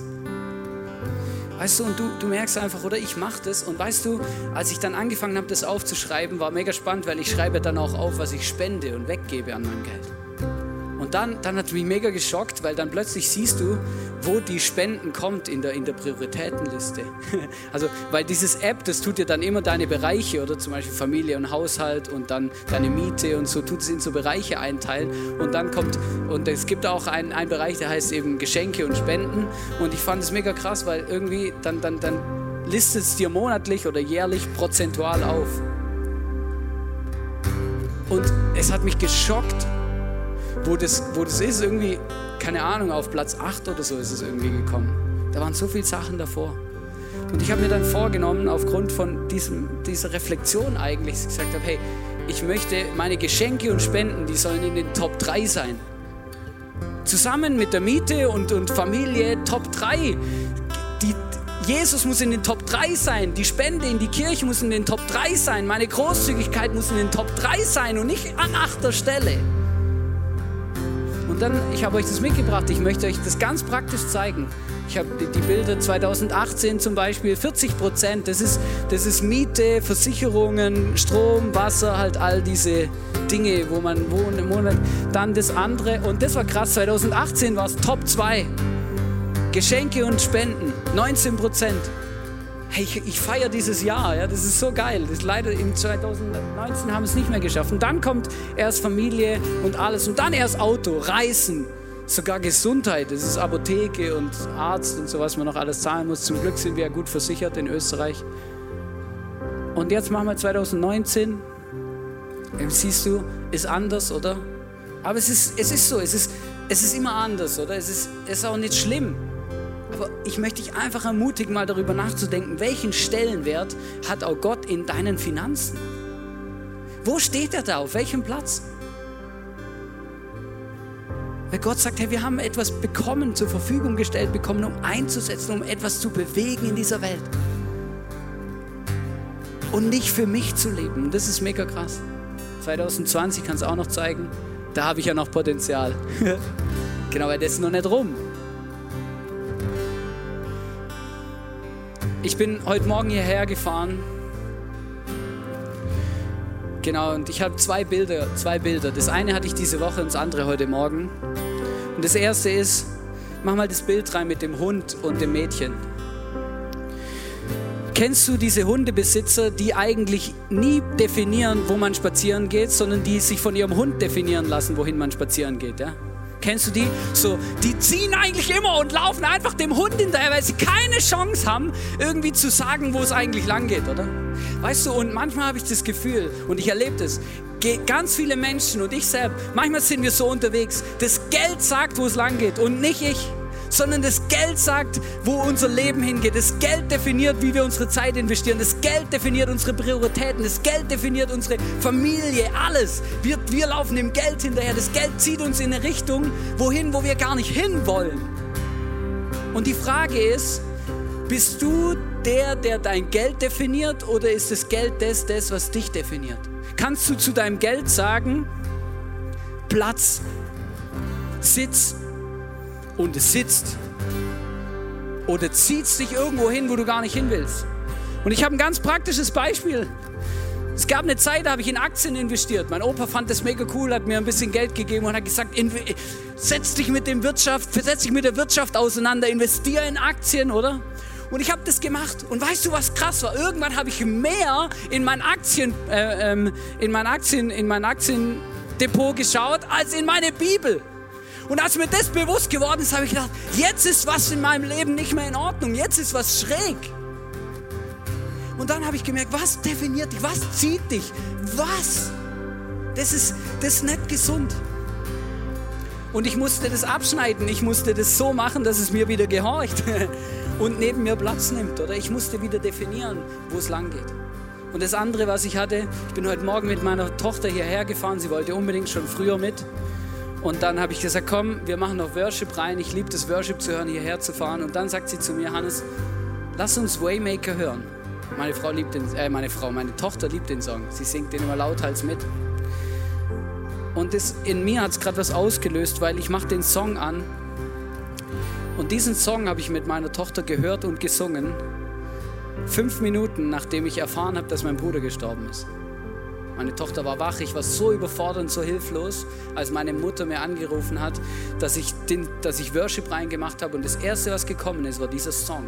Weißt du, und du, du merkst einfach, oder ich mache das. Und weißt du, als ich dann angefangen habe, das aufzuschreiben, war mega spannend, weil ich schreibe dann auch auf, was ich spende und weggebe an meinem Geld. Und dann, dann hat es mich mega geschockt, weil dann plötzlich siehst du, wo die Spenden kommt in der, in der Prioritätenliste. Also, weil dieses App, das tut dir dann immer deine Bereiche, oder zum Beispiel Familie und Haushalt und dann deine Miete und so, tut es in so Bereiche einteilen. Und dann kommt, und es gibt auch einen, einen Bereich, der heißt eben Geschenke und Spenden. Und ich fand es mega krass, weil irgendwie dann, dann, dann listet es dir monatlich oder jährlich prozentual auf. Und es hat mich geschockt, wo das, wo das ist, irgendwie, keine Ahnung, auf Platz 8 oder so ist es irgendwie gekommen. Da waren so viele Sachen davor. Und ich habe mir dann vorgenommen, aufgrund von diesem, dieser Reflexion eigentlich, dass ich gesagt habe, hey, ich möchte meine Geschenke und Spenden, die sollen in den Top 3 sein. Zusammen mit der Miete und, und Familie Top 3. Die, Jesus muss in den Top 3 sein. Die Spende in die Kirche muss in den Top 3 sein. Meine Großzügigkeit muss in den Top 3 sein und nicht an achter Stelle. Dann, ich habe euch das mitgebracht, ich möchte euch das ganz praktisch zeigen. Ich habe die, die Bilder 2018 zum Beispiel, 40 Prozent, das ist, das ist Miete, Versicherungen, Strom, Wasser, halt all diese Dinge, wo man wohnt im Monat. Dann das andere, und das war krass, 2018 war es Top 2. Geschenke und Spenden, 19 Prozent. Hey, ich, ich feiere dieses Jahr, ja, das ist so geil. Das leider im 2019 haben wir es nicht mehr geschafft. Und dann kommt erst Familie und alles und dann erst Auto, Reisen, sogar Gesundheit. Das ist Apotheke und Arzt und so, was man noch alles zahlen muss. Zum Glück sind wir ja gut versichert in Österreich. Und jetzt machen wir 2019. Ähm, Siehst du, ist anders, oder? Aber es ist, es ist so, es ist, es ist immer anders, oder? Es ist, es ist auch nicht schlimm. Aber ich möchte dich einfach ermutigen, mal darüber nachzudenken, welchen Stellenwert hat auch Gott in deinen Finanzen? Wo steht er da? Auf welchem Platz? Weil Gott sagt, hey, wir haben etwas bekommen, zur Verfügung gestellt bekommen, um einzusetzen, um etwas zu bewegen in dieser Welt. Und nicht für mich zu leben. Das ist mega krass. 2020 kann es auch noch zeigen. Da habe ich ja noch Potenzial. genau, weil das ist noch nicht rum. Ich bin heute Morgen hierher gefahren. Genau, und ich habe zwei Bilder, zwei Bilder. Das eine hatte ich diese Woche und das andere heute Morgen. Und das erste ist, mach mal das Bild rein mit dem Hund und dem Mädchen. Kennst du diese Hundebesitzer, die eigentlich nie definieren, wo man spazieren geht, sondern die sich von ihrem Hund definieren lassen, wohin man spazieren geht, ja? Kennst du die? So, die ziehen eigentlich immer und laufen einfach dem Hund hinterher, weil sie keine Chance haben, irgendwie zu sagen, wo es eigentlich lang geht, oder? Weißt du, und manchmal habe ich das Gefühl, und ich erlebe das, ganz viele Menschen und ich selbst, manchmal sind wir so unterwegs, das Geld sagt, wo es lang geht und nicht ich sondern das Geld sagt, wo unser Leben hingeht. Das Geld definiert, wie wir unsere Zeit investieren. Das Geld definiert unsere Prioritäten. Das Geld definiert unsere Familie, alles. Wir, wir laufen dem Geld hinterher. Das Geld zieht uns in eine Richtung, wohin, wo wir gar nicht hinwollen. Und die Frage ist, bist du der, der dein Geld definiert oder ist das Geld das, das, was dich definiert? Kannst du zu deinem Geld sagen, Platz, Sitz, und es sitzt. Oder zieht dich irgendwo hin, wo du gar nicht hin willst. Und ich habe ein ganz praktisches Beispiel. Es gab eine Zeit, da habe ich in Aktien investiert. Mein Opa fand das mega cool, hat mir ein bisschen Geld gegeben und hat gesagt, setz dich mit dem Wirtschaft, setz dich mit der Wirtschaft auseinander, investiere in Aktien, oder? Und ich habe das gemacht. Und weißt du, was krass war? Irgendwann habe ich mehr in mein Aktien, äh, ähm, in mein Aktien, in mein Aktiendepot geschaut als in meine Bibel. Und als mir das bewusst geworden ist, habe ich gedacht, jetzt ist was in meinem Leben nicht mehr in Ordnung. Jetzt ist was schräg. Und dann habe ich gemerkt, was definiert dich? Was zieht dich? Was? Das ist, das ist nicht gesund. Und ich musste das abschneiden. Ich musste das so machen, dass es mir wieder gehorcht und neben mir Platz nimmt. Oder ich musste wieder definieren, wo es lang geht. Und das andere, was ich hatte, ich bin heute Morgen mit meiner Tochter hierher gefahren. Sie wollte unbedingt schon früher mit. Und dann habe ich gesagt, komm, wir machen noch Worship rein. Ich liebe das Worship zu hören, hierher zu fahren. Und dann sagt sie zu mir, Hannes, lass uns Waymaker hören. Meine Frau liebt den, äh, meine Frau, meine Tochter liebt den Song. Sie singt den immer lauthals mit. Und das, in mir hat es gerade was ausgelöst, weil ich mache den Song an. Und diesen Song habe ich mit meiner Tochter gehört und gesungen. Fünf Minuten, nachdem ich erfahren habe, dass mein Bruder gestorben ist. Meine Tochter war wach, ich war so überfordert und so hilflos, als meine Mutter mir angerufen hat, dass ich, den, dass ich Worship reingemacht habe. Und das Erste, was gekommen ist, war dieser Song.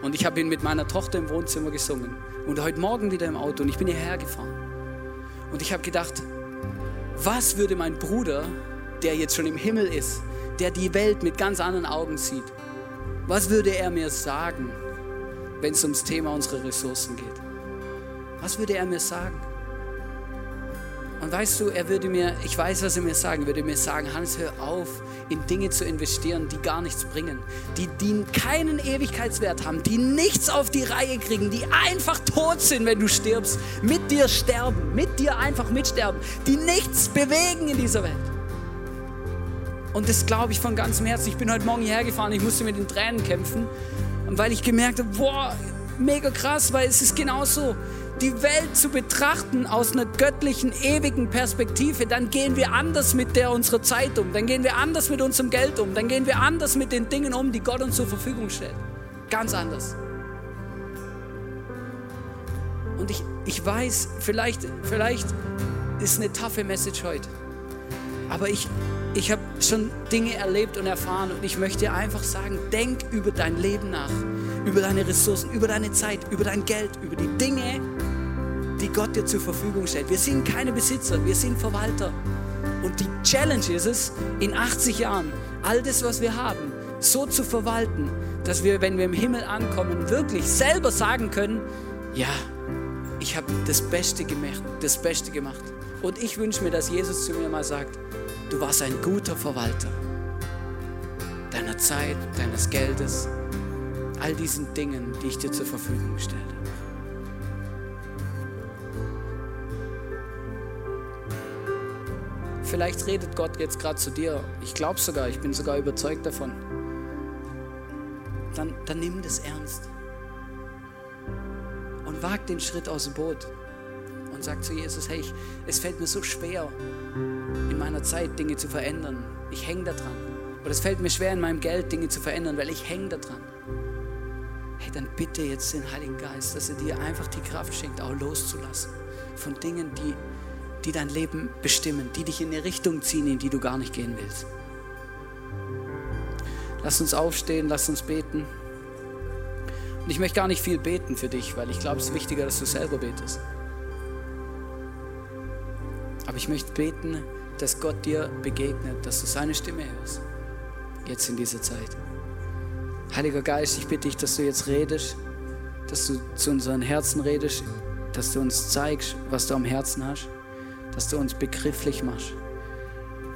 Und ich habe ihn mit meiner Tochter im Wohnzimmer gesungen. Und heute Morgen wieder im Auto und ich bin hierher gefahren. Und ich habe gedacht, was würde mein Bruder, der jetzt schon im Himmel ist, der die Welt mit ganz anderen Augen sieht, was würde er mir sagen, wenn es ums Thema unserer Ressourcen geht? Was würde er mir sagen? Und weißt du, er würde mir, ich weiß, was er mir sagen würde, mir sagen, Hans, hör auf, in Dinge zu investieren, die gar nichts bringen, die, die keinen Ewigkeitswert haben, die nichts auf die Reihe kriegen, die einfach tot sind, wenn du stirbst, mit dir sterben, mit dir einfach mitsterben, die nichts bewegen in dieser Welt. Und das glaube ich von ganzem Herzen. Ich bin heute Morgen hierher gefahren, ich musste mit den Tränen kämpfen, weil ich gemerkt habe, boah, mega krass, weil es ist genau so die Welt zu betrachten aus einer göttlichen, ewigen Perspektive, dann gehen wir anders mit der unserer Zeit um, dann gehen wir anders mit unserem Geld um, dann gehen wir anders mit den Dingen um, die Gott uns zur Verfügung stellt. Ganz anders. Und ich, ich weiß, vielleicht, vielleicht ist eine taffe Message heute, aber ich, ich habe schon Dinge erlebt und erfahren und ich möchte einfach sagen, denk über dein Leben nach, über deine Ressourcen, über deine Zeit, über dein Geld, über die Dinge, die Gott dir zur Verfügung stellt. Wir sind keine Besitzer, wir sind Verwalter. Und die Challenge ist es, in 80 Jahren all das, was wir haben, so zu verwalten, dass wir, wenn wir im Himmel ankommen, wirklich selber sagen können, ja, ich habe das Beste gemacht, das Beste gemacht. Und ich wünsche mir, dass Jesus zu mir mal sagt, du warst ein guter Verwalter deiner Zeit, deines Geldes, all diesen Dingen, die ich dir zur Verfügung stelle. Vielleicht redet Gott jetzt gerade zu dir. Ich glaube sogar, ich bin sogar überzeugt davon. Dann, dann nimm das ernst. Und wag den Schritt aus dem Boot. Und sag zu Jesus, hey, ich, es fällt mir so schwer, in meiner Zeit Dinge zu verändern. Ich hänge da dran. Oder es fällt mir schwer, in meinem Geld Dinge zu verändern, weil ich hänge da dran. Hey, dann bitte jetzt den Heiligen Geist, dass er dir einfach die Kraft schenkt, auch loszulassen von Dingen, die die dein Leben bestimmen, die dich in eine Richtung ziehen, in die du gar nicht gehen willst. Lass uns aufstehen, lass uns beten. Und ich möchte gar nicht viel beten für dich, weil ich glaube, es ist wichtiger, dass du selber betest. Aber ich möchte beten, dass Gott dir begegnet, dass du seine Stimme hörst. Jetzt in dieser Zeit. Heiliger Geist, ich bitte dich, dass du jetzt redest, dass du zu unseren Herzen redest, dass du uns zeigst, was du am Herzen hast dass du uns begrifflich machst,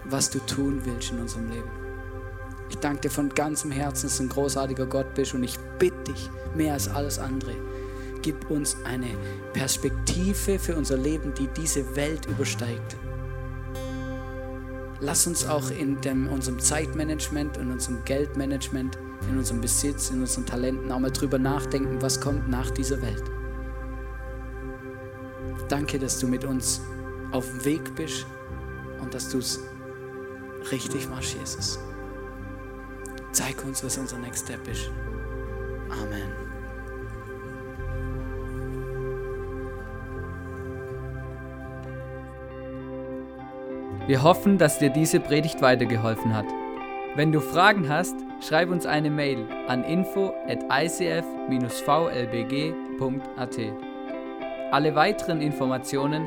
was du tun willst in unserem Leben. Ich danke dir von ganzem Herzen, dass du ein großartiger Gott bist und ich bitte dich mehr als alles andere. Gib uns eine Perspektive für unser Leben, die diese Welt übersteigt. Lass uns auch in dem, unserem Zeitmanagement, in unserem Geldmanagement, in unserem Besitz, in unseren Talenten auch mal drüber nachdenken, was kommt nach dieser Welt. Danke, dass du mit uns auf dem Weg bist und dass du es richtig machst, Jesus. Zeig uns, was unser Next Step ist. Amen. Wir hoffen, dass dir diese Predigt weitergeholfen hat. Wenn du Fragen hast, schreib uns eine Mail an info at icf-vlbg.at. Alle weiteren Informationen